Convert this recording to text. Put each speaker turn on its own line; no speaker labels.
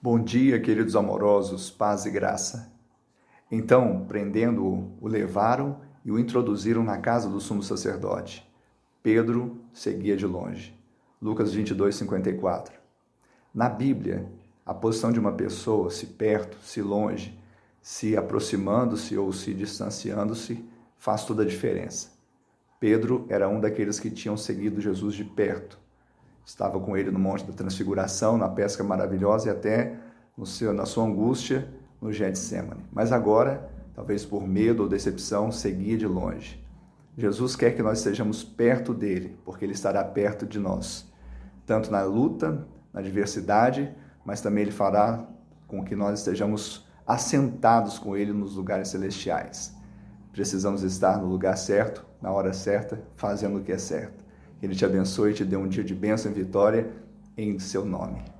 Bom dia, queridos amorosos, paz e graça. Então, prendendo-o, o levaram e o introduziram na casa do sumo sacerdote. Pedro seguia de longe. Lucas 22, 54. Na Bíblia, a posição de uma pessoa, se perto, se longe, se aproximando-se ou se distanciando-se, faz toda a diferença. Pedro era um daqueles que tinham seguido Jesus de perto estava com ele no Monte da Transfiguração, na pesca maravilhosa e até no seu, na sua angústia no Getsemane. Mas agora, talvez por medo ou decepção, seguia de longe. Jesus quer que nós estejamos perto dele, porque ele estará perto de nós, tanto na luta, na adversidade, mas também ele fará com que nós estejamos assentados com ele nos lugares celestiais. Precisamos estar no lugar certo, na hora certa, fazendo o que é certo. Que Ele te abençoe e te dê um dia de bênção e vitória em seu nome.